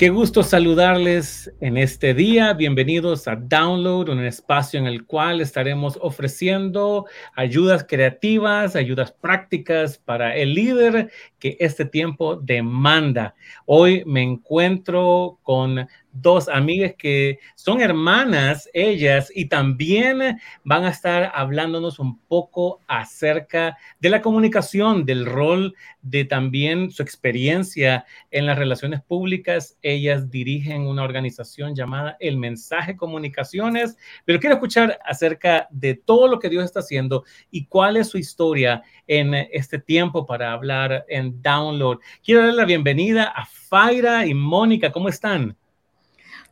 Qué gusto saludarles en este día. Bienvenidos a Download, un espacio en el cual estaremos ofreciendo ayudas creativas, ayudas prácticas para el líder que este tiempo demanda. Hoy me encuentro con dos amigas que son hermanas, ellas, y también van a estar hablándonos un poco acerca de la comunicación, del rol de también su experiencia en las relaciones públicas. Ellas dirigen una organización llamada El Mensaje Comunicaciones, pero quiero escuchar acerca de todo lo que Dios está haciendo y cuál es su historia en este tiempo para hablar en Download. Quiero darle la bienvenida a Faira y Mónica. ¿Cómo están?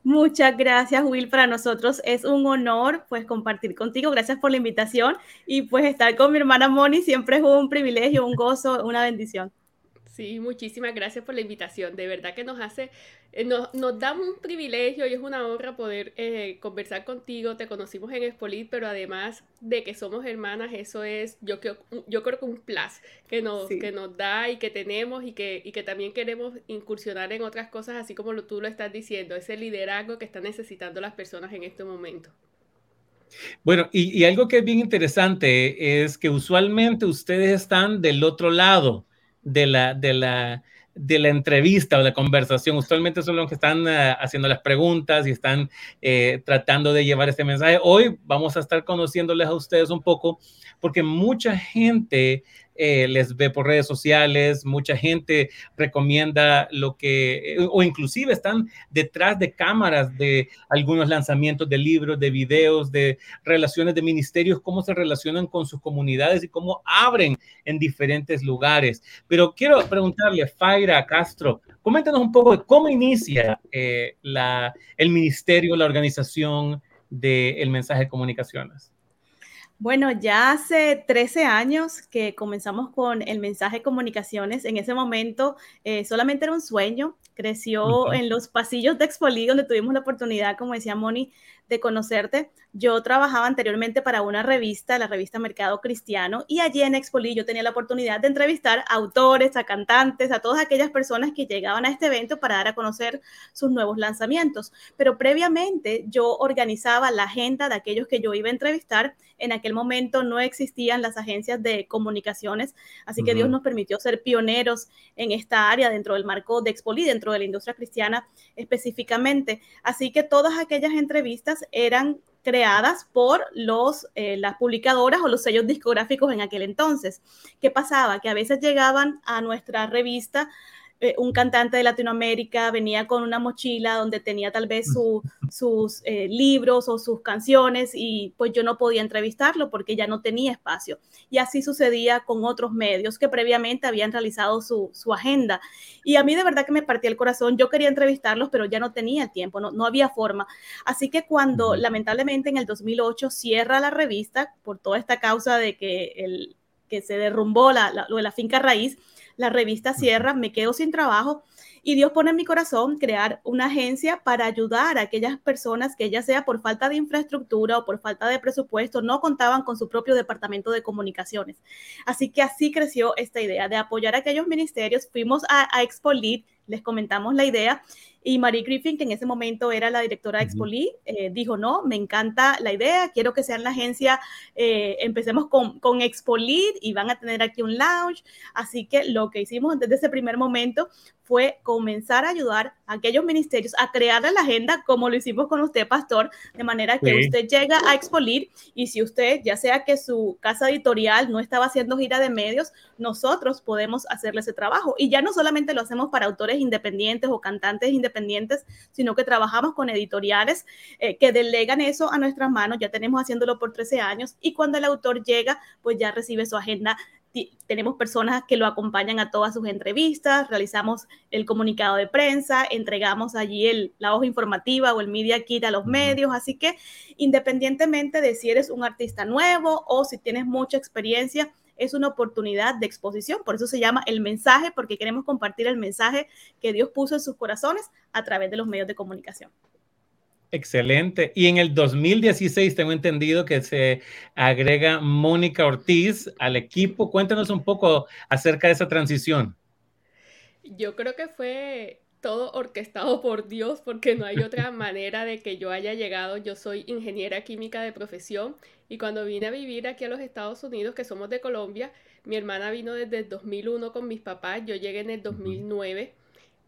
Muchas gracias, Will. Para nosotros es un honor pues compartir contigo. Gracias por la invitación y pues estar con mi hermana Moni siempre es un privilegio, un gozo, una bendición. Sí, muchísimas gracias por la invitación. De verdad que nos hace, eh, nos, nos, da un privilegio y es una honra poder eh, conversar contigo. Te conocimos en Espolit, pero además de que somos hermanas, eso es, yo creo, yo creo que un plus que nos, que nos da y que tenemos y que, y que también queremos incursionar en otras cosas, así como lo, tú lo estás diciendo, ese liderazgo que están necesitando las personas en este momento. Bueno, y, y algo que es bien interesante es que usualmente ustedes están del otro lado de la, de la, de la entrevista o la conversación. Usualmente son los que están uh, haciendo las preguntas y están eh, tratando de llevar este mensaje. Hoy vamos a estar conociéndoles a ustedes un poco porque mucha gente eh, les ve por redes sociales, mucha gente recomienda lo que, eh, o inclusive están detrás de cámaras de algunos lanzamientos de libros, de videos, de relaciones de ministerios, cómo se relacionan con sus comunidades y cómo abren en diferentes lugares. Pero quiero preguntarle, Faira Castro, coméntanos un poco de cómo inicia eh, el ministerio, la organización del mensaje de comunicaciones. Bueno, ya hace 13 años que comenzamos con el mensaje comunicaciones. En ese momento eh, solamente era un sueño. Creció en los pasillos de Expoli, donde tuvimos la oportunidad, como decía Moni, de conocerte. Yo trabajaba anteriormente para una revista, la revista Mercado Cristiano, y allí en Expoli yo tenía la oportunidad de entrevistar a autores, a cantantes, a todas aquellas personas que llegaban a este evento para dar a conocer sus nuevos lanzamientos. Pero previamente yo organizaba la agenda de aquellos que yo iba a entrevistar. En aquel momento no existían las agencias de comunicaciones, así que Dios nos permitió ser pioneros en esta área dentro del marco de Expoli, dentro de la industria cristiana específicamente. Así que todas aquellas entrevistas eran creadas por los, eh, las publicadoras o los sellos discográficos en aquel entonces. ¿Qué pasaba? Que a veces llegaban a nuestra revista eh, un cantante de Latinoamérica venía con una mochila donde tenía tal vez sus eh, libros o sus canciones y pues yo no podía entrevistarlo porque ya no tenía espacio. Y así sucedía con otros medios que previamente habían realizado su, agenda. Y a mí de verdad que me partía el corazón, yo quería entrevistarlos, pero ya no tenía tiempo, no, no había forma. Así que cuando lamentablemente en el 2008 cierra la revista por toda esta causa de que, el, que se derrumbó la, la, lo de la finca raíz, la revista cierra, me quedo sin trabajo y Dios pone en mi corazón crear una agencia para ayudar a aquellas personas que ya sea por falta de infraestructura o por falta de presupuesto no contaban con su propio departamento de comunicaciones. Así que así creció esta idea de apoyar a aquellos ministerios. Fuimos a, a Expo les comentamos la idea y Marie Griffin, que en ese momento era la directora de Expoli, eh, dijo, no, me encanta la idea, quiero que sean la agencia, eh, empecemos con, con Expolit y van a tener aquí un lounge. Así que lo que hicimos desde ese primer momento fue comenzar a ayudar a aquellos ministerios a crear la agenda como lo hicimos con usted, pastor, de manera que usted llega a Expolit y si usted, ya sea que su casa editorial no estaba haciendo gira de medios, nosotros podemos hacerle ese trabajo. Y ya no solamente lo hacemos para autores independientes o cantantes independientes, sino que trabajamos con editoriales eh, que delegan eso a nuestras manos. Ya tenemos haciéndolo por 13 años y cuando el autor llega, pues ya recibe su agenda tenemos personas que lo acompañan a todas sus entrevistas, realizamos el comunicado de prensa, entregamos allí el, la hoja informativa o el media kit a los medios, así que independientemente de si eres un artista nuevo o si tienes mucha experiencia, es una oportunidad de exposición. Por eso se llama el mensaje, porque queremos compartir el mensaje que Dios puso en sus corazones a través de los medios de comunicación. Excelente. Y en el 2016 tengo entendido que se agrega Mónica Ortiz al equipo. Cuéntanos un poco acerca de esa transición. Yo creo que fue todo orquestado por Dios porque no hay otra manera de que yo haya llegado. Yo soy ingeniera química de profesión y cuando vine a vivir aquí a los Estados Unidos, que somos de Colombia, mi hermana vino desde el 2001 con mis papás, yo llegué en el 2009.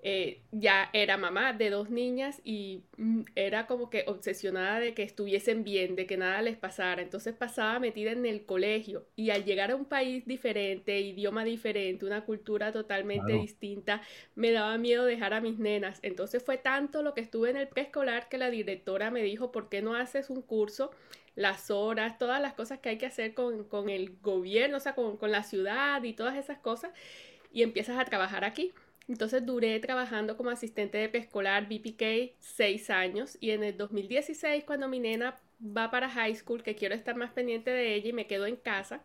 Eh, ya era mamá de dos niñas y mm, era como que obsesionada de que estuviesen bien, de que nada les pasara. Entonces pasaba metida en el colegio y al llegar a un país diferente, idioma diferente, una cultura totalmente distinta, me daba miedo dejar a mis nenas. Entonces fue tanto lo que estuve en el preescolar que la directora me dijo, ¿por qué no haces un curso? las horas, todas las cosas que hay que hacer con, el gobierno, o sea, con, con la ciudad y todas esas cosas, y empiezas a trabajar aquí. Entonces duré trabajando como asistente de preescolar BPK seis años y en el 2016 cuando mi nena va para high school, que quiero estar más pendiente de ella y me quedo en casa,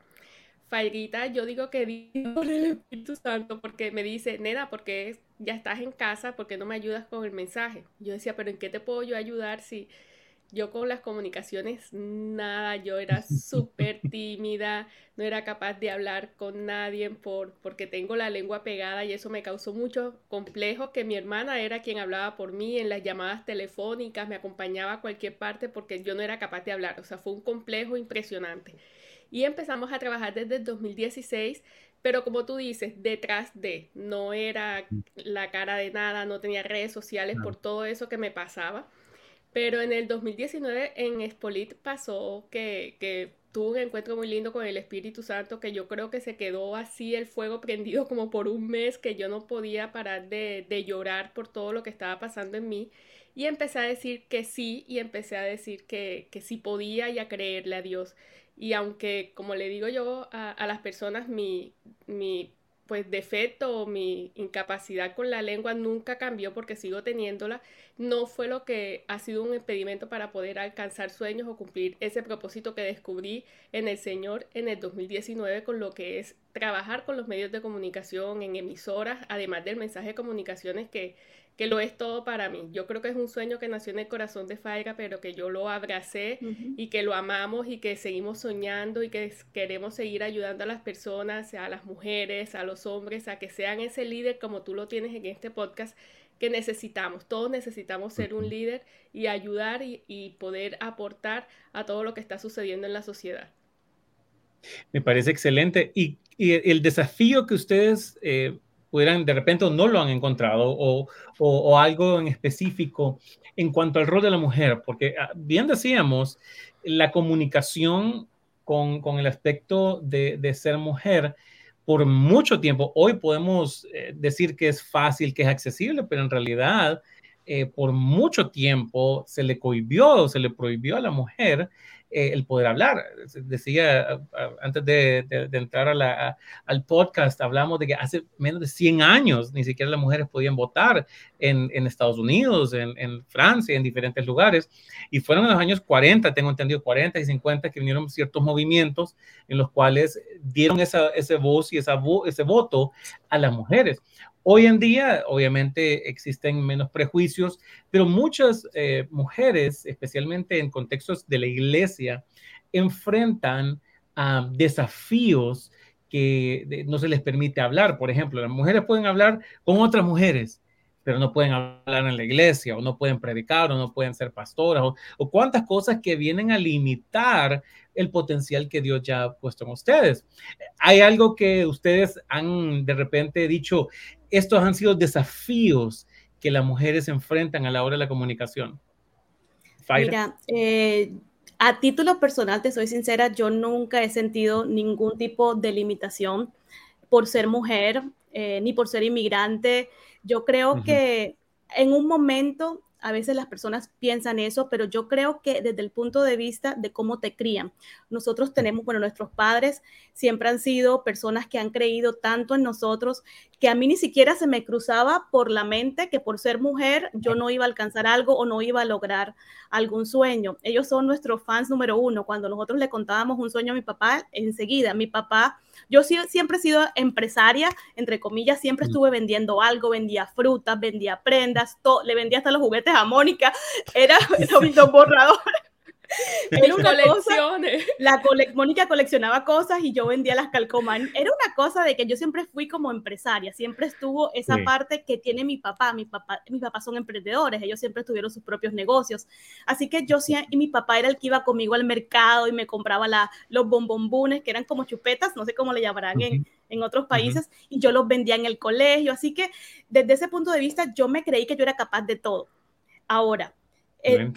Fairita, yo digo que por el Espíritu Santo porque me dice, nena, porque ya estás en casa, porque no me ayudas con el mensaje? Yo decía, pero ¿en qué te puedo yo ayudar si yo con las comunicaciones, nada, yo era súper tímida, no era capaz de hablar con nadie por, porque tengo la lengua pegada y eso me causó mucho complejo que mi hermana era quien hablaba por mí en las llamadas telefónicas, me acompañaba a cualquier parte porque yo no era capaz de hablar, o sea, fue un complejo impresionante. Y empezamos a trabajar desde el 2016 pero como tú dices, detrás de, no era la cara de nada, no tenía redes sociales por todo eso que me pasaba. Pero en el 2019 en Espolit pasó que, que tuve un encuentro muy lindo con el Espíritu Santo, que yo creo que se quedó así el fuego prendido como por un mes, que yo no podía parar de, de llorar por todo lo que estaba pasando en mí. Y empecé a decir que sí, y empecé a decir que, que sí podía y a creerle a Dios. Y aunque, como le digo yo a, a las personas, mi, mi pues defecto o mi incapacidad con la lengua nunca cambió porque sigo teniéndola, no fue lo que ha sido un impedimento para poder alcanzar sueños o cumplir ese propósito que descubrí en el Señor en el 2019 con lo que es trabajar con los medios de comunicación en emisoras, además del mensaje de comunicaciones que que lo es todo para mí. Yo creo que es un sueño que nació en el corazón de Faiga, pero que yo lo abracé y que lo amamos y que seguimos soñando y que queremos seguir ayudando a las personas, a las mujeres, a los hombres, a que sean ese líder como tú lo tienes en este podcast que necesitamos. Todos necesitamos ser un líder y ayudar y, poder aportar a todo lo que está sucediendo en la sociedad. Me parece excelente. Y, el desafío que ustedes eh, pudieran de repente no lo han encontrado o, o, algo en específico en cuanto al rol de la mujer, porque ah, bien decíamos, la comunicación con, con el aspecto de, de, ser mujer por mucho tiempo, hoy podemos eh, decir que es fácil, que es accesible, pero en realidad eh, por mucho tiempo se le cohibió, se le prohibió a la mujer eh, el poder hablar. Decía antes de, entrar al podcast, hablamos de que hace menos de 100 años ni siquiera las mujeres podían votar en, Estados Unidos, en, Francia, en diferentes lugares. Y fueron en los años 40, tengo entendido, 40 y 50, que vinieron ciertos movimientos en los cuales dieron esa, ese voz y esa ese voto a las mujeres. Hoy en día, obviamente, existen menos prejuicios, pero muchas eh, mujeres, especialmente en contextos de la iglesia, enfrentan a desafíos que no se les permite hablar. Por ejemplo, las mujeres pueden hablar con otras mujeres, pero no pueden hablar en la iglesia, o no pueden predicar, o no pueden ser pastoras, o, o cuántas cosas que vienen a limitar el potencial que Dios ya ha puesto en ustedes. Hay algo que ustedes han de repente dicho, estos han sido desafíos que las mujeres enfrentan a la hora de la comunicación. Mira, eh, a título personal, te soy sincera, yo nunca he sentido ningún tipo de limitación por ser mujer, eh, ni por ser inmigrante. Yo creo que en un momento a veces las personas piensan eso, pero yo creo que desde el punto de vista de cómo te crían, nosotros tenemos, bueno, nuestros padres siempre han sido personas que han creído tanto en nosotros que a mí ni siquiera se me cruzaba por la mente que por ser mujer yo no iba a alcanzar algo o no iba a lograr algún sueño. Ellos son nuestros fans número uno. Cuando nosotros le contábamos un sueño a mi papá, enseguida, mi papá, yo siempre he sido empresaria, entre comillas, siempre estuve vendiendo algo, vendía frutas, vendía prendas, le vendía hasta los juguetes a Mónica, era, un borrador. Era una cosa, la Mónica coleccionaba cosas y yo vendía las calcomas. Era una cosa de que yo siempre fui como empresaria, siempre estuvo esa parte que tiene mi papá. Mi papá, mis papás son emprendedores, ellos siempre tuvieron sus propios negocios. Así que yo sí, y mi papá era el que iba conmigo al mercado y me compraba la, los bombombunes, que eran como chupetas, no sé cómo le llamarán en, en otros países, y yo los vendía en el colegio. Así que desde ese punto de vista, yo me creí que yo era capaz de todo. Ahora, eh,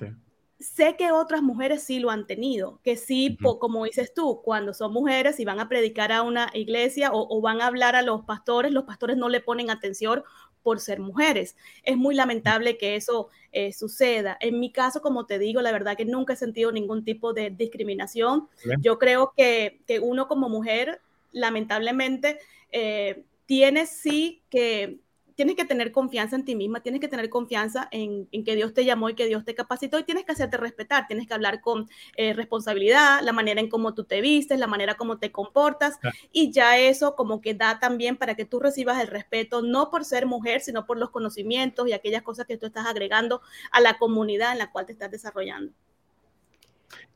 sé que otras mujeres sí lo han tenido, que sí, como dices tú, cuando son mujeres y van a predicar a una iglesia o, van a hablar a los pastores, los pastores no le ponen atención por ser mujeres. Es muy lamentable que eso eh, suceda. En mi caso, como te digo, la verdad que nunca he sentido ningún tipo de discriminación. Yo creo que, que, uno como mujer, lamentablemente, eh, tiene sí que tienes que tener confianza en ti misma, tienes que tener confianza en, que Dios te llamó y que Dios te capacitó y tienes que hacerte respetar, tienes que hablar con eh, responsabilidad, la manera en cómo tú te vistes, la manera como te comportas y ya eso como que da también para que tú recibas el respeto, no por ser mujer, sino por los conocimientos y aquellas cosas que tú estás agregando a la comunidad en la cual te estás desarrollando.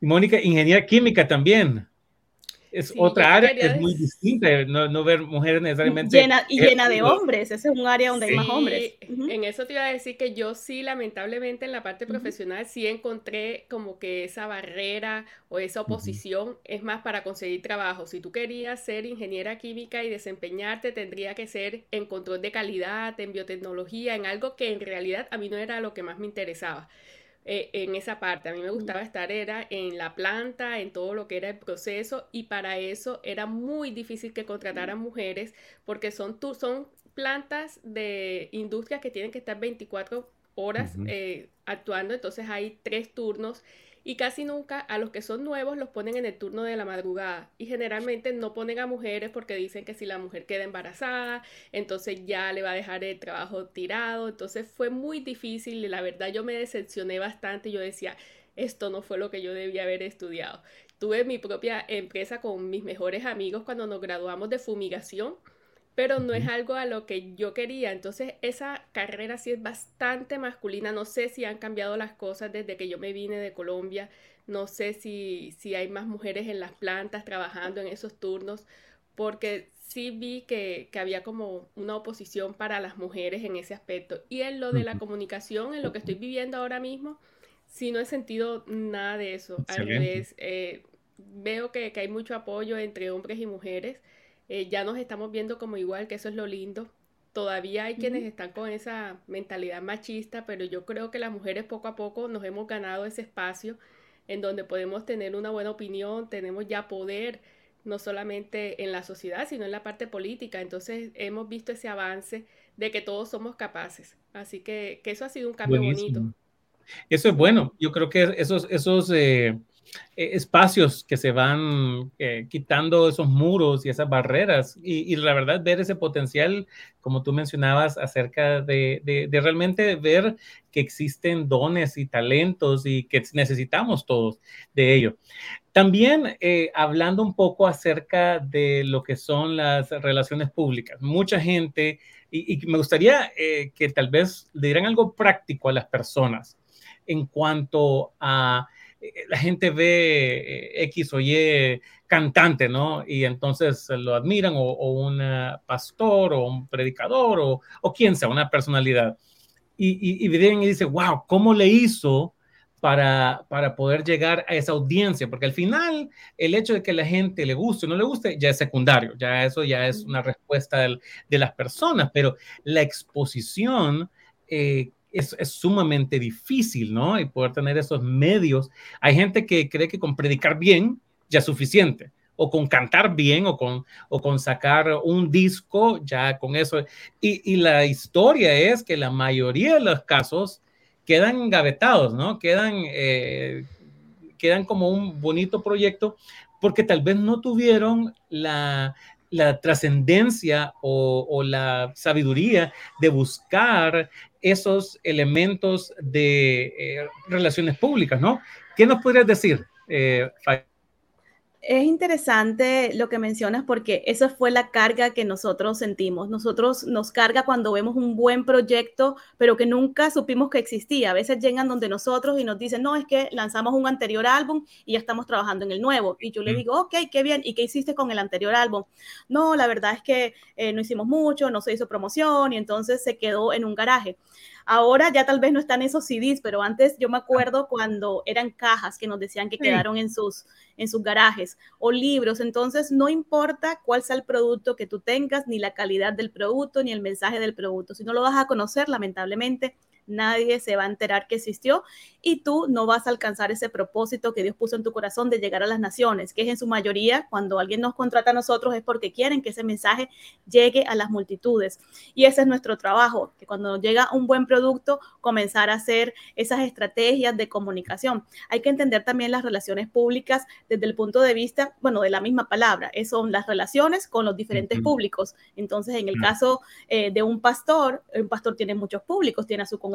Mónica, ingeniera química también es otra área que es muy distinta, no, no, ver mujeres necesariamente. Llena, y llena de hombres, ese es un área donde hay más hombres. En eso te iba a decir que yo sí, lamentablemente, en la parte profesional, sí encontré como que esa barrera o esa oposición es más para conseguir trabajo. Si tú querías ser ingeniera química y desempeñarte, tendría que ser en control de calidad, en biotecnología, en algo que en realidad a mí no era lo que más me interesaba. Eh, en esa parte. A mí me gustaba estar era en la planta, en todo lo que era el proceso y para eso era muy difícil que contrataran mujeres porque son, son plantas de industrias que tienen que estar 24 horas eh, actuando, entonces hay tres turnos y casi nunca a los que son nuevos los ponen en el turno de la madrugada. Y generalmente no ponen a mujeres porque dicen que si la mujer queda embarazada, entonces ya le va a dejar el trabajo tirado, entonces fue muy difícil la verdad yo me decepcioné bastante, yo decía, esto no fue lo que yo debía haber estudiado. Tuve mi propia empresa con mis mejores amigos cuando nos graduamos de fumigación pero no es algo a lo que yo quería. Entonces, esa carrera sí es bastante masculina. No sé si han cambiado las cosas desde que yo me vine de Colombia. No sé si, si hay más mujeres en las plantas trabajando en esos turnos, porque sí vi que, que, había como una oposición para las mujeres en ese aspecto. Y en lo de la comunicación, en lo que estoy viviendo ahora mismo, sí no he sentido nada de eso. Al revés, eh, veo que, que hay mucho apoyo entre hombres y mujeres eh, ya nos estamos viendo como igual, que eso es lo lindo. Todavía hay quienes están con esa mentalidad machista, pero yo creo que las mujeres poco a poco nos hemos ganado ese espacio en donde podemos tener una buena opinión, tenemos ya poder, no solamente en la sociedad, sino en la parte política. Entonces hemos visto ese avance de que todos somos capaces. Así que, eso ha sido un cambio bonito. Eso es bueno. Yo creo que esos, esos eh, eh, espacios que se van eh, quitando esos muros y esas barreras y, la verdad ver ese potencial, como tú mencionabas, acerca de, realmente ver que existen dones y talentos y que necesitamos todos de ello. También eh, hablando un poco acerca de lo que son las relaciones públicas, mucha gente, y, y me gustaría que tal vez le dieran algo práctico a las personas en cuanto a la gente ve eh, X o Y cantante, ¿no? Y entonces lo admiran, o, un pastor, o un predicador, o, o quien sea, una personalidad. Y, y, y dice, wow, ¿cómo le hizo para, para poder llegar a esa audiencia? Porque al final, el hecho de que la gente le guste o no le guste ya es secundario, ya eso ya es una respuesta de las personas, pero la exposición... Eh, es, sumamente difícil, ¿no? Y poder tener esos medios. Hay gente que cree que con predicar bien ya es suficiente, o con cantar bien, o con, o con sacar un disco, ya con eso. Y, la historia es que la mayoría de los casos quedan engavetados, ¿no? Quedan, eh, quedan como un bonito proyecto porque tal vez no tuvieron la, la trascendencia o, la sabiduría de buscar esos elementos de eh, relaciones públicas, ¿no? ¿Qué nos podrías decir, eh, es interesante lo que mencionas porque esa fue la carga que nosotros sentimos. Nosotros nos carga cuando vemos un buen proyecto, pero que nunca supimos que existía. A veces llegan donde nosotros y nos dicen, no, es que lanzamos un anterior álbum y ya estamos trabajando en el nuevo. Y yo le digo, ok, qué bien. ¿Y qué hiciste con el anterior álbum? No, la verdad es que eh, no hicimos mucho, no se hizo promoción y entonces se quedó en un garaje. Ahora ya tal vez no están esos CDs, pero antes yo me acuerdo cuando eran cajas que nos decían que quedaron en sus, en sus garajes o libros. Entonces, no importa cuál sea el producto que tú tengas, ni la calidad del producto, ni el mensaje del producto. Si no lo vas a conocer, lamentablemente, nadie se va a enterar que existió y tú no vas a alcanzar ese propósito que Dios puso en tu corazón de llegar a las naciones, que es en su mayoría cuando alguien nos contrata a nosotros es porque quieren que ese mensaje llegue a las multitudes. Y ese es nuestro trabajo, que cuando llega un buen producto, comenzar a hacer esas estrategias de comunicación. Hay que entender también las relaciones públicas desde el punto de vista, bueno, de la misma palabra, son las relaciones con los diferentes públicos. Entonces, en el caso eh, de un pastor, un pastor tiene muchos públicos, tiene a su congregación,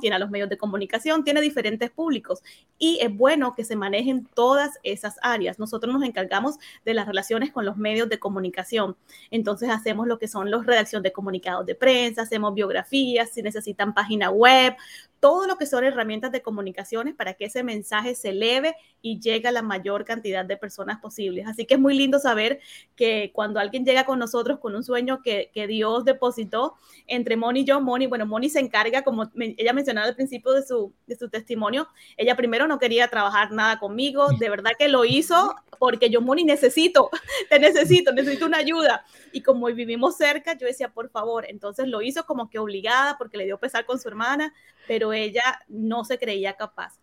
tiene a los medios de comunicación, tiene diferentes públicos y es bueno que se manejen todas esas áreas. Nosotros nos encargamos de las relaciones con los medios de comunicación. Entonces hacemos lo que son los redacción de comunicados de prensa, hacemos biografías, si necesitan página web, todo lo que son herramientas de comunicaciones para que ese mensaje se eleve y llegue a la mayor cantidad de personas posibles. Así que es muy lindo saber que cuando alguien llega con nosotros con un sueño que, Dios depositó entre Moni y yo, Moni, bueno, Moni se encarga, como ella mencionaba al principio de su, de su testimonio, ella primero no quería trabajar nada conmigo, de verdad que lo hizo porque yo, Moni, necesito, te necesito, necesito una ayuda. Y como vivimos cerca, yo decía, por favor, entonces lo hizo como que obligada porque le dio pesar con su hermana, pero ella no se creía capaz.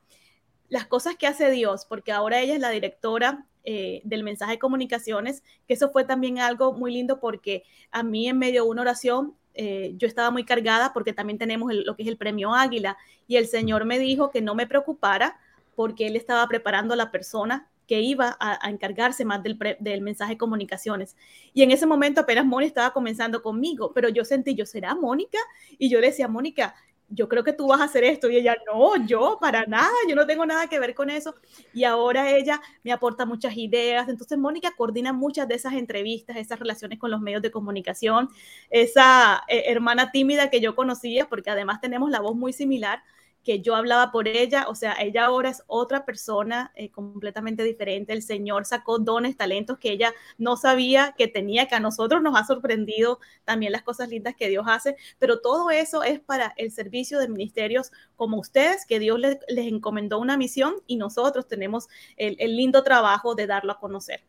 Las cosas que hace Dios, porque ahora ella es la directora eh, del mensaje de comunicaciones, que eso fue también algo muy lindo porque a mí en medio de una oración eh, yo estaba muy cargada porque también tenemos lo que es el premio Águila y el Señor me dijo que no me preocupara porque Él estaba preparando a la persona que iba a, encargarse más del, del, mensaje de comunicaciones. Y en ese momento apenas Mónica estaba comenzando conmigo, pero yo sentí, yo será Mónica, y yo decía, Mónica, yo creo que tú vas a hacer esto. Y ella, no, yo para nada, yo no tengo nada que ver con eso. Y ahora ella me aporta muchas ideas. Entonces, Mónica coordina muchas de esas entrevistas, esas relaciones con los medios de comunicación, esa eh, hermana tímida que yo conocía, porque además tenemos la voz muy similar que yo hablaba por ella, o sea, ella ahora es otra persona eh, completamente diferente. El Señor sacó dones, talentos que ella no sabía que tenía, que a nosotros nos ha sorprendido también las cosas lindas que Dios hace, pero todo eso es para el servicio de ministerios como ustedes, que Dios les, encomendó una misión y nosotros tenemos el, lindo trabajo de darlo a conocer.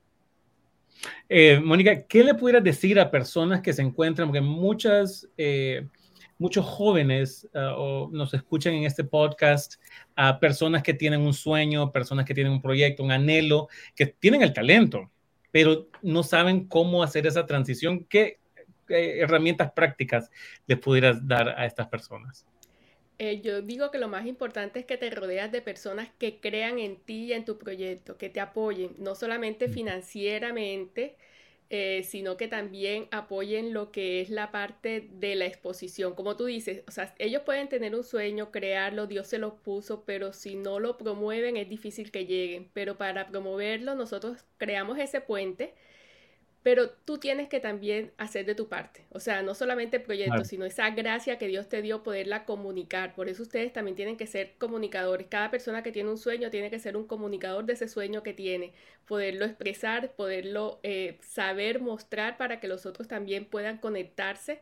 Eh, Mónica, ¿qué le pudieras decir a personas que se encuentran, porque muchas... Eh, muchos jóvenes o nos escuchan en este podcast a personas que tienen un sueño, personas que tienen un proyecto, un anhelo, que tienen el talento, pero no saben cómo hacer esa transición. ¿Qué, herramientas prácticas les pudieras dar a estas personas? Eh, yo digo que lo más importante es que te rodeas de personas que crean en ti y en tu proyecto, que te apoyen, no solamente financieramente, eh, sino que también apoyen lo que es la parte de la exposición. Como tú dices, o sea, ellos pueden tener un sueño, crearlo, Dios se lo puso, pero si no lo promueven es difícil que lleguen. Pero para promoverlo nosotros creamos ese puente pero tú tienes que también hacer de tu parte. O sea, no solamente el proyecto, sino esa gracia que Dios te dio poderla comunicar. Por eso ustedes también tienen que ser comunicadores. Cada persona que tiene un sueño tiene que ser un comunicador de ese sueño que tiene. Poderlo expresar, poderlo eh, saber mostrar para que los otros también puedan conectarse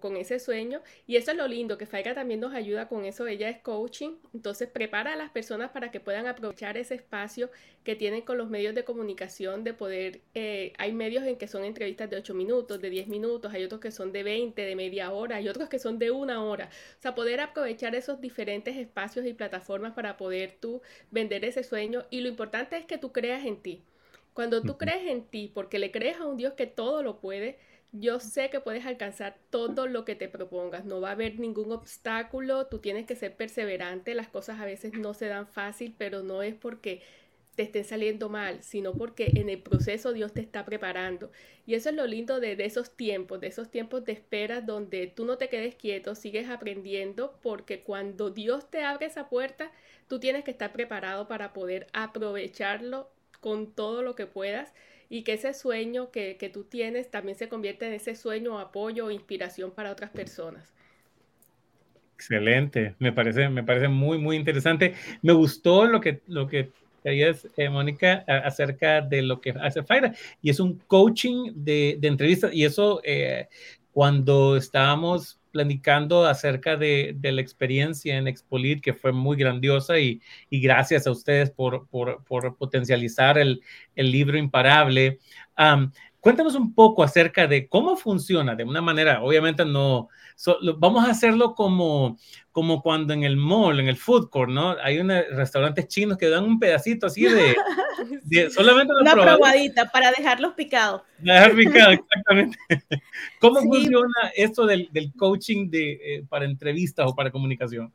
con, ese sueño. Y eso es lo lindo, que Faiga también nos ayuda con eso. Ella es coaching, entonces prepara a las personas para que puedan aprovechar ese espacio que tienen con los medios de comunicación, de poder, eh, hay medios en que son entrevistas de 8 minutos, de 10 minutos, hay otros que son de 20, de media hora, hay otros que son de una hora. O sea, poder aprovechar esos diferentes espacios y plataformas para poder tú vender ese sueño. Y lo importante es que tú creas en ti. Cuando tú crees en ti, porque le crees a un Dios que todo lo puede, yo sé que puedes alcanzar todo lo que te propongas, no va a haber ningún obstáculo, tú tienes que ser perseverante, las cosas a veces no se dan fácil, pero no es porque te estén saliendo mal, sino porque en el proceso Dios te está preparando. Y eso es lo lindo de, esos tiempos, de esos tiempos de espera donde tú no te quedes quieto, sigues aprendiendo, porque cuando Dios te abre esa puerta, tú tienes que estar preparado para poder aprovecharlo con todo lo que puedas y que ese sueño que, que tú tienes también se convierta en ese sueño, apoyo inspiración para otras personas. Excelente, me parece, me parece muy, muy interesante. Me gustó lo que, lo que es, eh, Mónica, acerca de lo que hace Faira, y es un coaching de, de entrevistas, y eso eh, cuando estábamos platicando acerca de, la experiencia en Expolit, que fue muy grandiosa, y, gracias a ustedes por, potencializar el, libro imparable. Cuéntanos un poco acerca de cómo funciona de una manera, obviamente no, vamos a hacerlo como, como cuando en el mall, en el food court, ¿no? Hay unos restaurantes chinos que dan un pedacito así de, solamente una, probadita para dejarlos picados. Dejar picados, exactamente. ¿Cómo funciona esto del, del coaching de, eh, para entrevistas o para comunicación?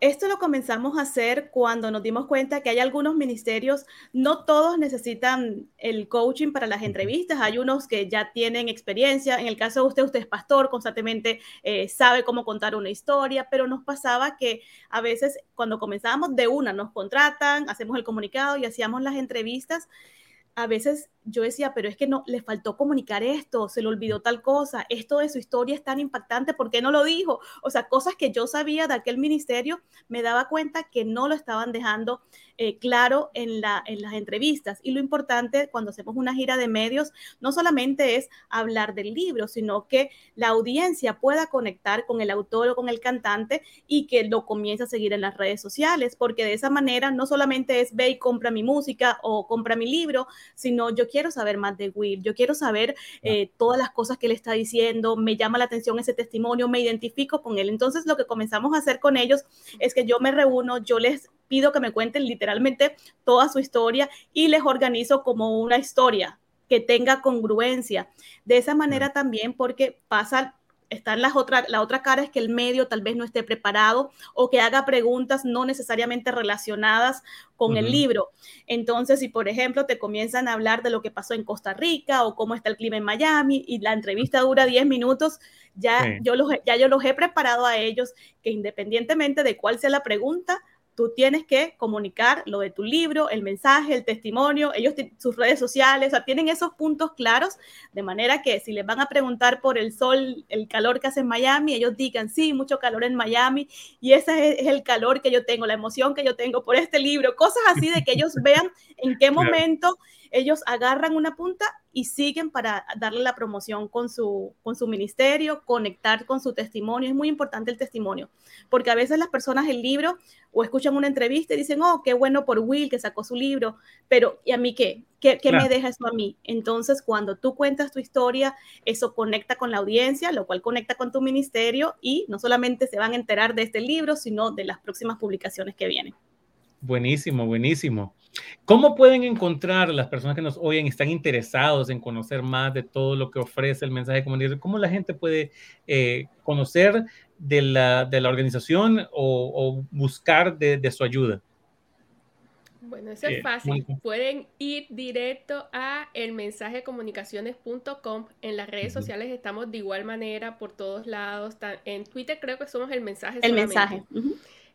Esto lo comenzamos a hacer cuando nos dimos cuenta que hay algunos ministerios, no todos necesitan el coaching para las entrevistas, hay unos que ya tienen experiencia, en el caso de usted, usted es pastor, constantemente eh, sabe cómo contar una historia, pero nos pasaba que a veces cuando comenzábamos de una nos contratan, hacemos el comunicado y hacíamos las entrevistas, a veces yo decía, pero es que no, le faltó comunicar esto, se le olvidó tal cosa, esto de su historia es tan impactante, ¿por qué no lo dijo? O sea, cosas que yo sabía de aquel ministerio, me daba cuenta que no lo estaban dejando eh, claro en, la, en las entrevistas. Y lo importante cuando hacemos una gira de medios, no solamente es hablar del libro, sino que la audiencia pueda conectar con el autor o con el cantante y que lo comience a seguir en las redes sociales, porque de esa manera no solamente es ve y compra mi música o compra mi libro, sino yo quiero saber más de Will, yo quiero saber eh, todas las cosas que él está diciendo, me llama la atención ese testimonio, me identifico con él. Entonces lo que comenzamos a hacer con ellos es que yo me reúno, yo les pido que me cuenten literalmente toda su historia y les organizo como una historia que tenga congruencia. De esa manera también porque pasa están las otra, la otra cara es que el medio tal vez no esté preparado o que haga preguntas no necesariamente relacionadas con el libro. Entonces, si por ejemplo te comienzan a hablar de lo que pasó en Costa Rica o cómo está el clima en Miami y la entrevista dura 10 minutos, ya, yo los, ya yo los he preparado a ellos que independientemente de cuál sea la pregunta, tú tienes que comunicar lo de tu libro, el mensaje, el testimonio, ellos sus redes sociales, o sea, tienen esos puntos claros, de manera que si les van a preguntar por el sol, el calor que hace en Miami, ellos digan, sí, mucho calor en Miami, y ese es, el calor que yo tengo, la emoción que yo tengo por este libro, cosas así de que ellos vean en qué momento ellos agarran una punta y siguen para darle la promoción con su, con su ministerio, conectar con su testimonio. Es muy importante el testimonio, porque a veces las personas el libro o escuchan una entrevista y dicen, oh, qué bueno por Will que sacó su libro, pero ¿y a mí qué? ¿Qué, qué me deja eso a mí? Entonces, cuando tú cuentas tu historia, eso conecta con la audiencia, lo cual conecta con tu ministerio y no solamente se van a enterar de este libro, sino de las próximas publicaciones que vienen. Buenísimo, buenísimo. ¿Cómo pueden encontrar las personas que nos oyen están interesados en conocer más de todo lo que ofrece el mensaje comunitario? ¿Cómo la gente puede eh, conocer de la, de la organización o, buscar de, su ayuda? Bueno, eso es eh, fácil. Pueden ir directo a elmensajecomunicaciones.com. En las redes sociales estamos de igual manera por todos lados. En Twitter creo que somos el mensaje. El mensaje.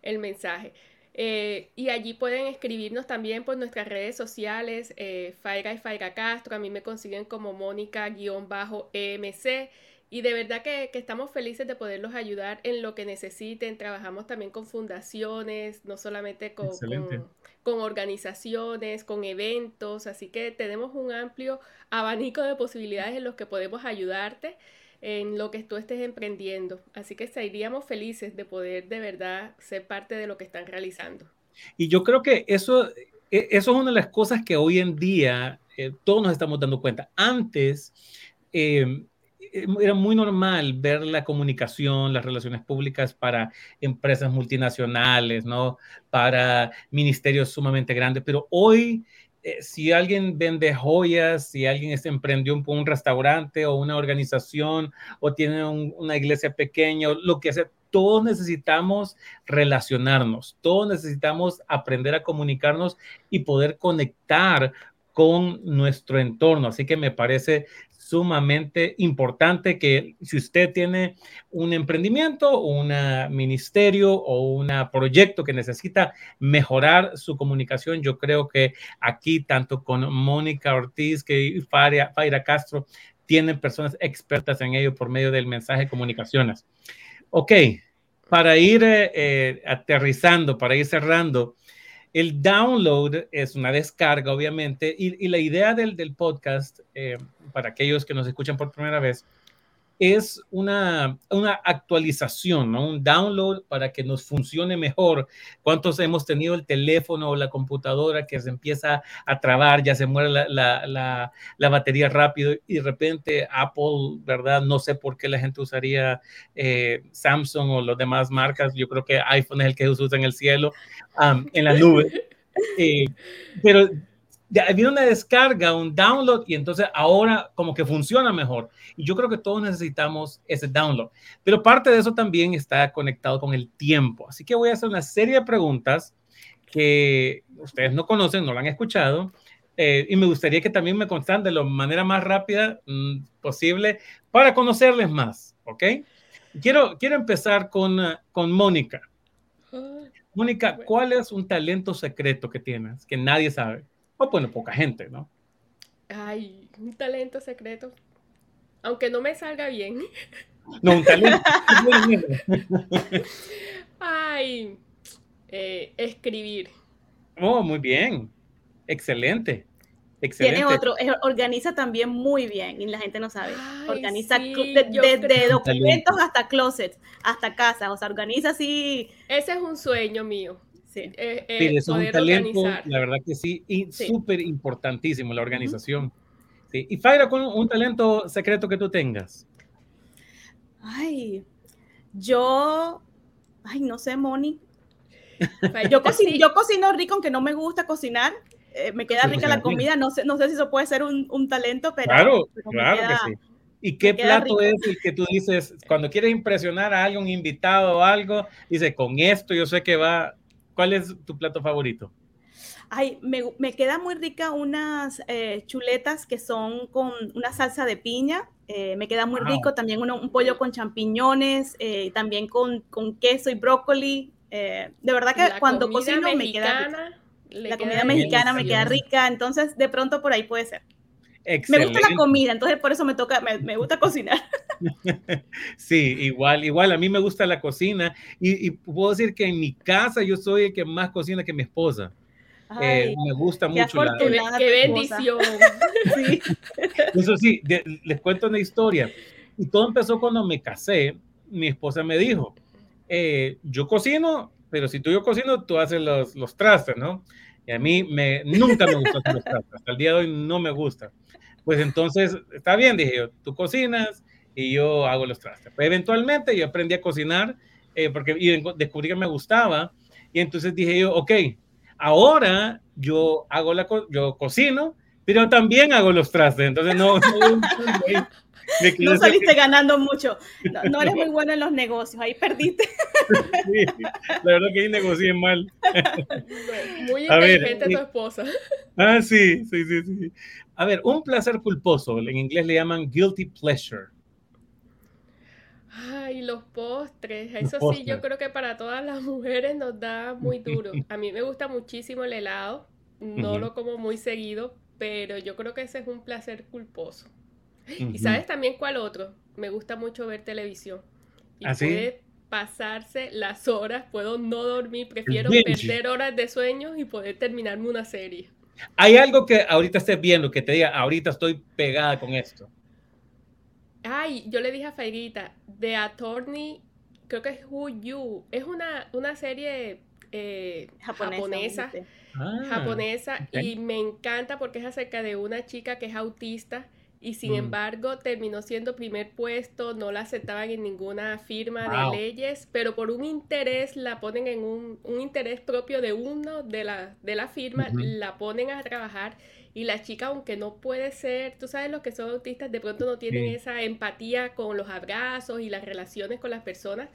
El mensaje. Eh, y allí pueden escribirnos también por nuestras redes sociales, eh, Faiga y Faiga Castro, a mí me consiguen como Mónica-EMC. Y de verdad que, estamos felices de poderlos ayudar en lo que necesiten. Trabajamos también con fundaciones, no solamente con, con, organizaciones, con eventos. Así que tenemos un amplio abanico de posibilidades en los que podemos ayudarte en lo que tú estés emprendiendo. Así que estaríamos felices de poder de verdad ser parte de lo que están realizando. Y yo creo que eso, e, eso es una de las cosas que hoy en día eh, todos nos estamos dando cuenta. Antes em, era muy normal ver la comunicación, las relaciones públicas para empresas multinacionales, ¿no? Para ministerios sumamente grandes, pero hoy eh, si alguien vende joyas, si alguien emprendió un, un restaurante o una organización o tiene una iglesia pequeña, lo que sea, todos necesitamos relacionarnos, todos necesitamos aprender a comunicarnos y poder conectar con nuestro entorno. Así que me parece sumamente importante que si usted tiene un emprendimiento, un ministerio o un proyecto que necesita mejorar su comunicación, yo creo que aquí tanto con Mónica Ortiz que Faira, Castro tienen personas expertas en ello por medio del mensaje de comunicaciones. Ok, para ir eh, eh, aterrizando, para ir cerrando, el download es una descarga, obviamente, y, la idea del, podcast, eh, para aquellos que nos escuchan por primera vez, es una, una actualización, ¿no? un download para que nos funcione mejor. ¿Cuántos hemos tenido el teléfono o la computadora que se empieza a trabar, ya se muere la, la, la, batería rápido y de repente Apple, ¿verdad? No sé por qué la gente usaría eh, Samsung o las demás marcas. Yo creo que iPhone es el que se usa en el cielo, en la nube. Eh, pero habido una descarga, un download y entonces ahora como que funciona mejor. Y yo creo que todos necesitamos ese download. Pero parte de eso también está conectado con el tiempo. Así que voy a hacer una serie de preguntas que ustedes no conocen, no lo han escuchado. Eh, y me gustaría que también me contaran de la manera más rápida mm, posible para conocerles más, ¿ok? Quiero, quiero empezar con, con Mónica. Mónica, ¿cuál es un talento secreto que tienes que nadie sabe? O bueno, poca gente, ¿no? Ay, un talento secreto. Aunque no me salga bien. No, un talento. Ay, eh, escribir. Oh, muy bien. Excelente. Excelente. Tiene otro, organiza también muy bien y la gente no sabe. organiza desde documentos hasta closets, hasta casa, o sea, organiza así. Ese es un sueño mío. Sí, eh, eh, es un talento, la verdad que sí, y súper importantísimo la organización. sí. Y Faira, con un talento secreto que tú tengas. Ay, yo, ay, no sé, Moni. Yo cocino, yo cocino rico, aunque no me gusta cocinar. Eh, me queda rica la comida. No sé, no sé si eso puede ser un, un talento, pero. Claro, claro que sí. ¿Y qué plato es el que tú dices, cuando quieres impresionar a alguien, invitado o algo, dice, con esto yo sé que va, ¿Cuál es tu plato favorito? Ay, me, me queda muy rica unas eh, chuletas que son con una salsa de piña. Eh, me queda muy rico también un pollo con champiñones, eh, también con, con, queso y brócoli. de verdad que cuando cocino me queda La comida mexicana me queda rica, entonces de pronto por ahí puede ser. Me gusta la comida, entonces por eso me toca, me, me gusta cocinar. sí, igual, igual, a mí me gusta la cocina y, puedo decir que en mi casa yo soy el que más cocina que mi esposa. Eh, me gusta mucho la... ¡Qué bendición! sí. Eso sí, les cuento una historia. Y todo empezó cuando me casé. Mi esposa me dijo, eh, yo cocino, pero si tú yo cocino, tú haces los, los trastes, ¿no? Y a mí me, nunca me hacer los trastes. Hasta el día de hoy no me gusta. Pues entonces, está bien, dije yo, tú cocinas y yo hago los trastes. Pues eventualmente yo aprendí a cocinar eh, porque y descubrí que me gustaba y entonces dije yo, ok, ahora yo hago la, yo cocino, pero también hago los trastes. Entonces no, no, saliste ganando mucho. No, eres muy bueno en los negocios, ahí perdiste. la verdad que ahí negocié mal. Muy inteligente tu esposa. Ah, sí, sí, sí, sí. A ver, un placer culposo, en inglés le llaman guilty pleasure. Ay, los postres, eso sí, yo creo que para todas las mujeres nos da muy duro. A mí me gusta muchísimo el helado, no lo como muy seguido, pero yo creo que ese es un placer culposo. Y sabes también cuál otro, me gusta mucho ver televisión. Y ¿Ah, puede pasarse las horas, puedo no dormir, prefiero perder horas de sueño y poder terminarme una serie. Hay algo que ahorita estés viendo que te diga, ahorita estoy pegada con esto. Ay, yo le dije a Fairita, The Attorney, creo que es Who You, es una, una serie eh, japonesa, japonesa, ah, y me encanta porque es acerca de una chica que es autista y sin mm. embargo terminó siendo primer puesto, no la aceptaban en ninguna firma de leyes, pero por un interés la ponen en un, un interés propio de uno de la, de la firma, la ponen a trabajar y la chica, aunque no puede ser, tú sabes, los que son autistas de pronto no tienen esa empatía con los abrazos y las relaciones con las personas.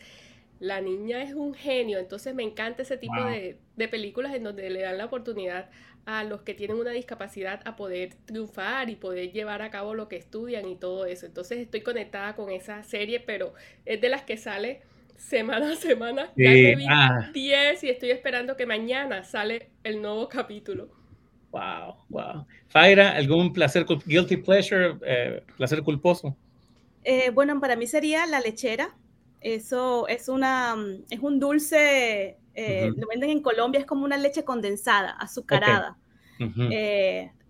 La niña es un genio, entonces me encanta ese tipo de, de películas en donde le dan la oportunidad a los que tienen una discapacidad a poder triunfar y poder llevar a cabo lo que estudian y todo eso. Entonces estoy conectada con esa serie, pero es de las que sale semana a semana. Ya me vi 10 ah. y estoy esperando que mañana sale el nuevo capítulo. Wow, wow. Faira, ¿algún placer, guilty pleasure, eh, placer culposo? Eh, bueno, para mí sería la lechera. Eso es una, es un dulce, eh, lo venden en Colombia, es como una leche condensada, azucarada.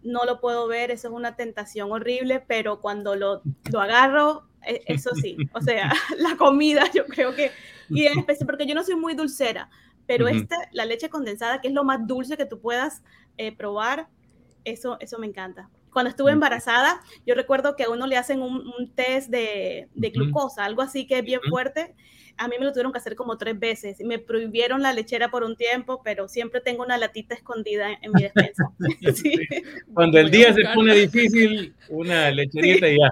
no lo puedo ver, eso es una tentación horrible, pero cuando lo, lo agarro, e, eso sí, o sea, la comida yo creo que, y en especial porque yo no soy muy dulcera, pero esta, la leche condensada, que es lo más dulce que tú puedas eh, probar, eso, eso me encanta. Cuando estuve embarazada, yo recuerdo que a uno le hacen un, test de, de glucosa, algo así que es bien fuerte. A mí me lo tuvieron que hacer como tres veces. Me prohibieron la lechera por un tiempo, pero siempre tengo una latita escondida en mi despensa. Cuando el día se pone difícil, una lecherita y ya.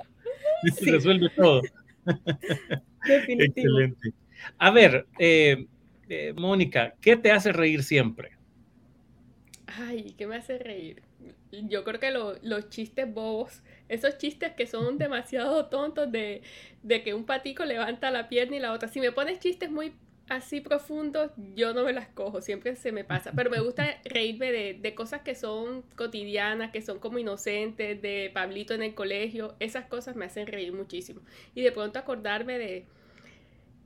Se resuelve todo. Excelente. A ver, eh, eh, Mónica, ¿qué te hace reír siempre? Ay, ¿qué me hace reír? Yo creo que los chistes bobos, esos chistes que son demasiado tontos de, de que un patico levanta la pierna y la otra. Si me pones chistes muy así profundos, yo no me las cojo, siempre se me pasa. Pero me gusta reírme de, de, cosas que son cotidianas, que son como inocentes, de Pablito en el colegio. Esas cosas me hacen reír muchísimo. Y de pronto acordarme de,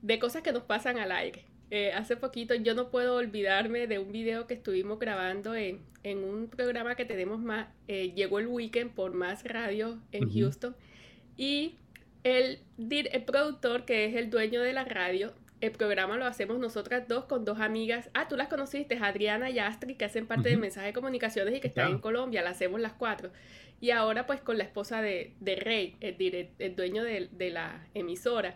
de cosas que nos pasan al aire. Eh, hace poquito yo no puedo olvidarme de un video que estuvimos grabando en, un programa que tenemos más, eh, llegó el weekend por más radio en Houston y el, el productor que es el dueño de la radio el programa lo hacemos nosotras dos con dos amigas. Ah, tú las conociste, Adriana y Astrid, que hacen parte de Mensaje de Comunicaciones y que están en Colombia, la hacemos las cuatro. Y ahora pues con la esposa de, de Rey, el, el dueño de, de, la emisora.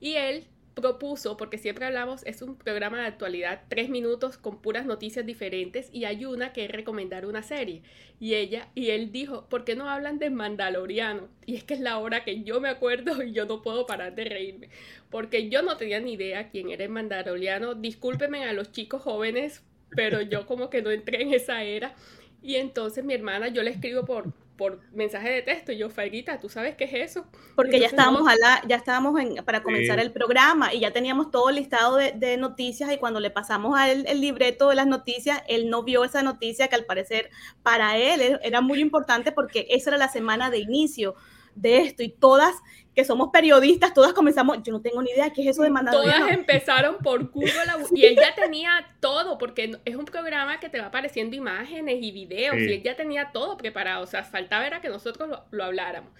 Y él propuso, porque siempre hablamos, es un programa de actualidad, tres minutos con puras noticias diferentes y hay una que es recomendar una serie. Y ella, y él dijo, ¿por qué no hablan de Mandaloriano? Y es que es la hora que yo me acuerdo y yo no puedo parar de reírme, porque yo no tenía ni idea quién era el Mandaloriano. Discúlpenme a los chicos jóvenes, pero yo como que no entré en esa era. Y entonces mi hermana, yo le escribo por, por mensaje de texto. Y yo, Fairita, ¿tú sabes qué es eso? Porque ya estábamos, ya estábamos en, para comenzar el programa y ya teníamos todo el listado de, de noticias y cuando le pasamos a él el libreto de las noticias, él no vio esa noticia que al parecer para él era muy importante porque esa era la semana de inicio de esto y todas que somos periodistas, todas comenzamos, yo no tengo ni idea qué es eso de mandar. Todas empezaron por Google y él ya tenía todo, porque es un programa que te va apareciendo imágenes y videos y él ya tenía todo preparado, o sea, faltaba era que nosotros lo, habláramos.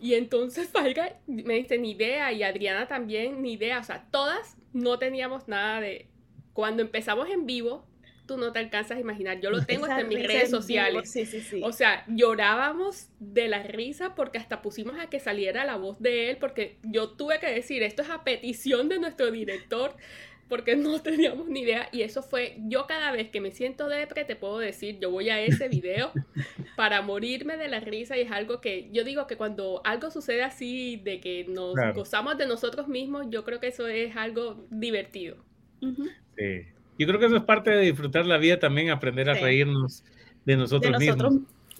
Y entonces Falga me dice, ni idea, y Adriana también, ni idea, o sea, todas no teníamos nada de... Cuando empezamos en vivo, tú no te alcanzas a imaginar. Yo lo tengo hasta en mis redes sociales. O sea, llorábamos de la risa porque hasta pusimos a que saliera la voz de él, porque yo tuve que decir, esto es a petición de nuestro director, porque no teníamos ni idea. Y eso fue, yo cada vez que me siento depre, te puedo decir, yo voy a ese video para morirme de la risa. Y es algo que yo digo que cuando algo sucede así, de que nos gozamos de nosotros mismos, yo creo que eso es algo divertido. Sí. Yo creo que eso es parte de disfrutar la vida también, aprender a reírnos de nosotros, mismos.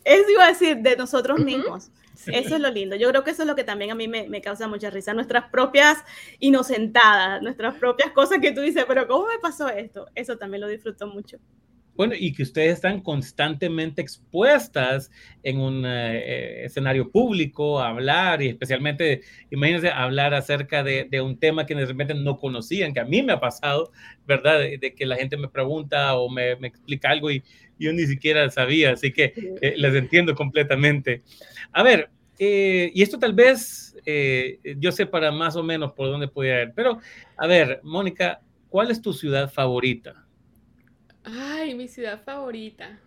Eso iba a decir, de nosotros mismos. Eso es lo lindo. Yo creo que eso es lo que también a mí me, me, causa mucha risa. Nuestras propias inocentadas, nuestras propias cosas que tú dices, pero ¿cómo me pasó esto? Eso también lo disfruto mucho. Bueno, y que ustedes están constantemente expuestas en un eh, escenario público a hablar y especialmente, imagínense, hablar acerca de, de, un tema que de repente no conocían, que a mí me ha pasado, ¿verdad? De, que la gente me pregunta o me, me, explica algo y yo ni siquiera sabía, así que eh, les entiendo completamente. A ver, eh, y esto tal vez yo sé para más o menos por dónde podía ir, pero a ver, Mónica, ¿cuál es tu ciudad favorita? Ay, mi ciudad favorita.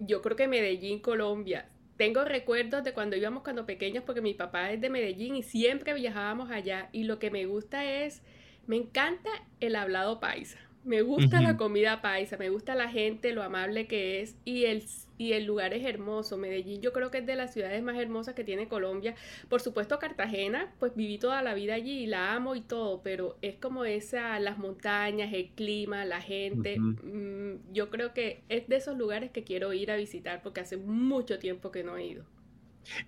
Yo creo que Medellín, Colombia. Tengo recuerdos de cuando íbamos cuando pequeños porque mi papá es de Medellín y siempre viajábamos allá y lo que me gusta es, me encanta el hablado paisa. Me gusta la comida paisa, me gusta la gente, lo amable que es y el y el lugar es hermoso. Medellín yo creo que es de las ciudades más hermosas que tiene Colombia. Por supuesto Cartagena, pues viví toda la vida allí y la amo y todo, pero es como esa, las montañas, el clima, la gente. Mm, yo creo que es de esos lugares que quiero ir a visitar porque hace mucho tiempo que no he ido.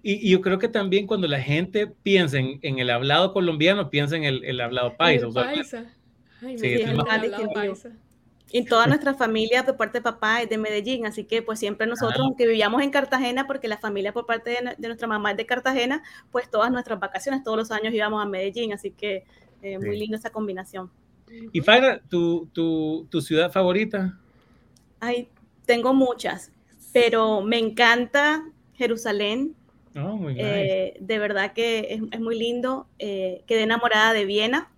Y, yo creo que también cuando la gente piensa en, el hablado colombiano, piensa en el, hablado paisa. paisa. Ay, sí, me paisa. Y toda nuestra familia por parte de papá es de Medellín, así que pues siempre nosotros, ah. aunque vivíamos en Cartagena, porque la familia por parte de, nuestra mamá es de Cartagena, pues todas nuestras vacaciones, todos los años íbamos a Medellín, así que eh, muy linda esa combinación. ¿Y Faira, tu, tu, tu ciudad favorita? Ay, tengo muchas, pero me encanta Jerusalén. Oh, muy eh, de verdad que es, muy lindo. Eh, quedé enamorada de Viena.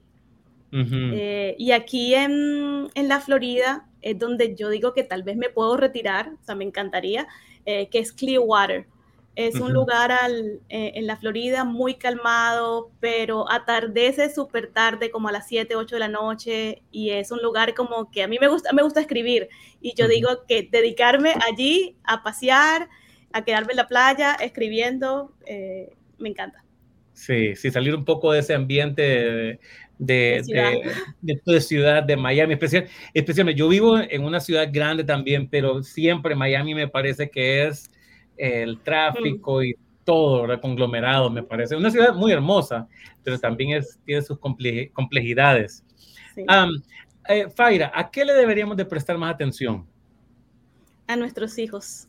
Eh, y aquí en, en, la Florida es donde yo digo que tal vez me puedo retirar, o sea, me encantaría, eh, que es Clearwater. Es un lugar al, eh, en la Florida muy calmado, pero atardece súper tarde, como a las 7, 8 de la noche, y es un lugar como que a mí me gusta, me gusta escribir, y yo digo que dedicarme allí a pasear, a quedarme en la playa escribiendo, me encanta. Sí, sí, salir un poco de ese ambiente de, de, de, ciudad, de Miami, especial, especialmente yo vivo en una ciudad grande también, pero siempre Miami me parece que es el tráfico y todo ¿verdad? conglomerado, me parece. Una ciudad muy hermosa, pero también es, tiene sus complejidades. Sí. Eh, Faira, ¿a qué le deberíamos de prestar más atención? A nuestros hijos.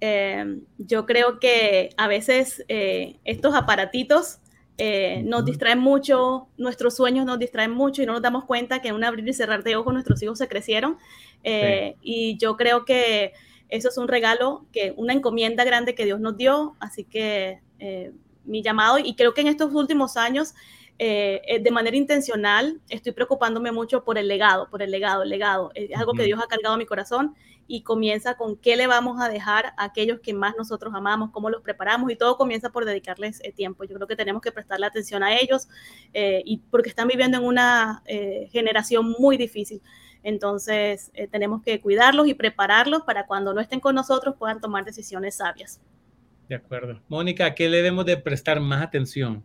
Eh, yo creo que a veces eh, estos aparatitos eh, nos distraen mucho, nuestros sueños nos distraen mucho y no nos damos cuenta que en un abrir y cerrar de ojos nuestros hijos se crecieron. Eh, y yo creo que eso es un regalo, que una encomienda grande que Dios nos dio. Así que eh, mi llamado, y creo que en estos últimos años, de manera intencional, estoy preocupándome mucho por el legado, por el legado, el legado. Es algo que Dios ha cargado a mi corazón y comienza con qué le vamos a dejar a aquellos que más nosotros amamos, cómo los preparamos y todo comienza por dedicarles eh, tiempo. Yo creo que tenemos que prestarle atención a ellos eh, y porque están viviendo en una eh, generación muy difícil. Entonces tenemos que cuidarlos y prepararlos para cuando no estén con nosotros puedan tomar decisiones sabias. De acuerdo. Mónica, ¿a qué le debemos de prestar más atención?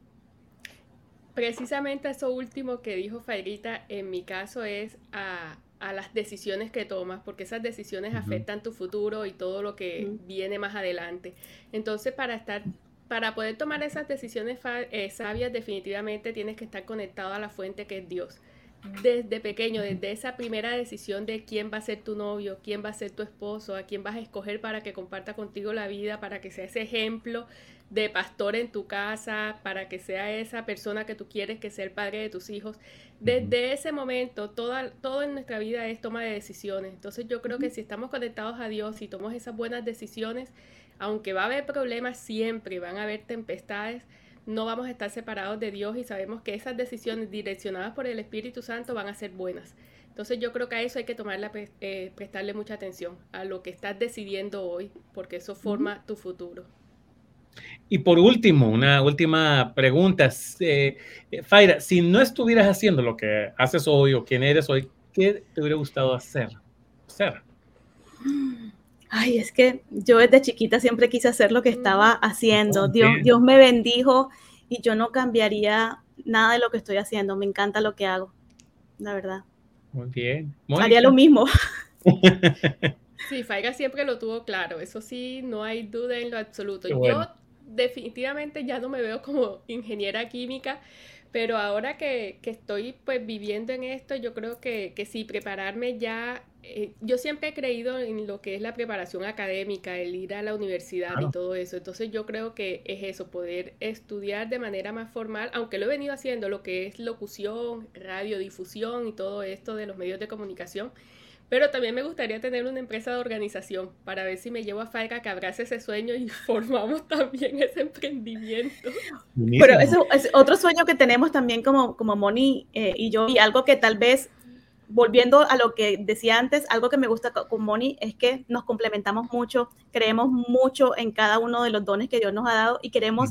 Precisamente eso último que dijo Fairita, en mi caso es a, a las decisiones que tomas, porque esas decisiones afectan tu futuro y todo lo que viene más adelante. Entonces, para estar, para poder tomar esas decisiones eh, sabias, definitivamente tienes que estar conectado a la fuente que es Dios. Desde pequeño, desde esa primera decisión de quién va a ser tu novio, quién va a ser tu esposo, a quién vas a escoger para que comparta contigo la vida, para que sea ese ejemplo de pastor en tu casa, para que sea esa persona que tú quieres que sea el padre de tus hijos. Desde ese momento, toda, todo en nuestra vida es toma de decisiones. Entonces yo creo que si estamos conectados a Dios y tomamos esas buenas decisiones, aunque va a haber problemas siempre, van a haber tempestades, no vamos a estar separados de Dios y sabemos que esas decisiones direccionadas por el Espíritu Santo van a ser buenas. Entonces yo creo que a eso hay que tomarla, eh, prestarle mucha atención, a lo que estás decidiendo hoy, porque eso forma tu futuro. Y por último, una última pregunta. Eh, Faira, si no estuvieras haciendo lo que haces hoy o quién eres hoy, ¿qué te hubiera gustado hacer? Ay, es que yo desde chiquita siempre quise hacer lo que estaba haciendo. Dios, Dios me bendijo y yo no cambiaría nada de lo que estoy haciendo. Me encanta lo que hago, la verdad. Muy bien. Haría lo mismo. Sí, Faiga siempre lo tuvo claro, eso sí, no hay duda en lo absoluto. Yo definitivamente ya no me veo como ingeniera química, pero ahora que, estoy pues viviendo en esto, yo creo que, que sí, prepararme ya, eh, yo siempre he creído en lo que es la preparación académica, el ir a la universidad y todo eso, entonces yo creo que es eso, poder estudiar de manera más formal, aunque lo he venido haciendo, lo que es locución, radiodifusión y todo esto de los medios de comunicación. Pero también me gustaría tener una empresa de organización para ver si me llevo a Faiga que abrace ese sueño y formamos también ese emprendimiento. Pero eso es otro sueño que tenemos también como, como Moni eh, y yo, y algo que tal vez volviendo a lo que decía antes, algo que me gusta con Moni es que nos complementamos mucho, creemos mucho en cada uno de los dones que Dios nos ha dado y queremos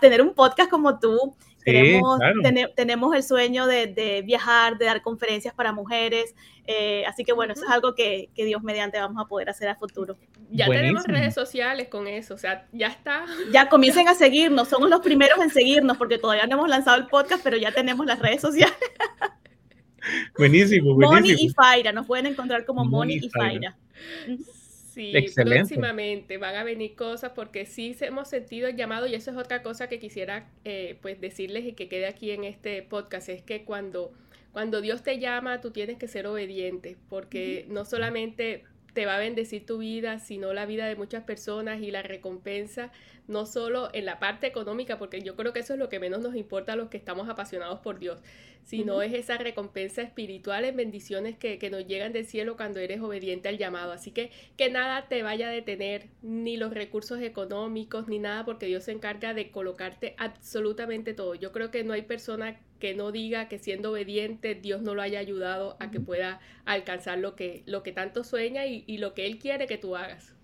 tener un podcast como tú. Queremos, tenemos el sueño de, viajar, de dar conferencias para mujeres. Eh, así que bueno, eso es algo que, Dios mediante vamos a poder hacer a futuro. Ya tenemos redes sociales con eso, o sea, ya está. Ya comiencen a seguirnos, somos los primeros en seguirnos porque todavía no hemos lanzado el podcast, pero ya tenemos las redes sociales. Buenísimo, buenísimo. Moni y Faira, nos pueden encontrar como Moni, y Faira. Sí, Excelente. próximamente van a venir cosas porque sí hemos sentido el llamado y eso es otra cosa que quisiera eh, pues decirles y que quede aquí en este podcast, es que cuando, cuando Dios te llama tú tienes que ser obediente porque no solamente te va a bendecir tu vida, sino la vida de muchas personas y la recompensa no solo en la parte económica, porque yo creo que eso es lo que menos nos importa a los que estamos apasionados por Dios, sino es esa recompensa espiritual en bendiciones que, que, nos llegan del cielo cuando eres obediente al llamado. Así que que nada te vaya a detener, ni los recursos económicos, ni nada, porque Dios se encarga de colocarte absolutamente todo. Yo creo que no hay persona que no diga que siendo obediente Dios no lo haya ayudado a que pueda alcanzar lo que, lo que tanto sueña y, y lo que Él quiere que tú hagas.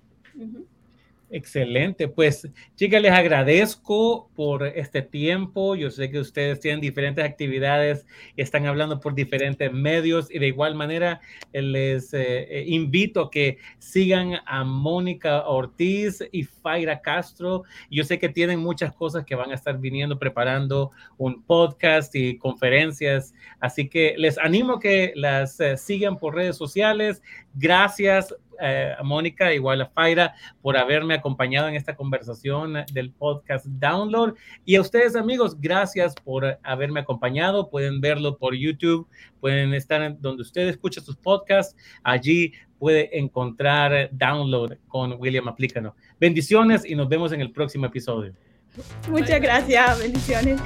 Excelente, pues chicas, les agradezco por este tiempo. Yo sé que ustedes tienen diferentes actividades están hablando por diferentes medios y de igual manera eh, les eh, eh, invito a que sigan a Mónica Ortiz y Faira Castro. Yo sé que tienen muchas cosas que van a estar viniendo preparando un podcast y conferencias, así que les animo a que las sigan por redes sociales. Gracias eh, a Mónica, igual a Faira, por haberme acompañado en esta conversación del podcast Download. Y a ustedes, amigos, gracias por haberme acompañado. Pueden verlo por YouTube, pueden estar en donde usted escucha sus podcasts. Allí puede encontrar Download con William Aplícano. Bendiciones y nos vemos en el próximo episodio. Muchas gracias. Bendiciones.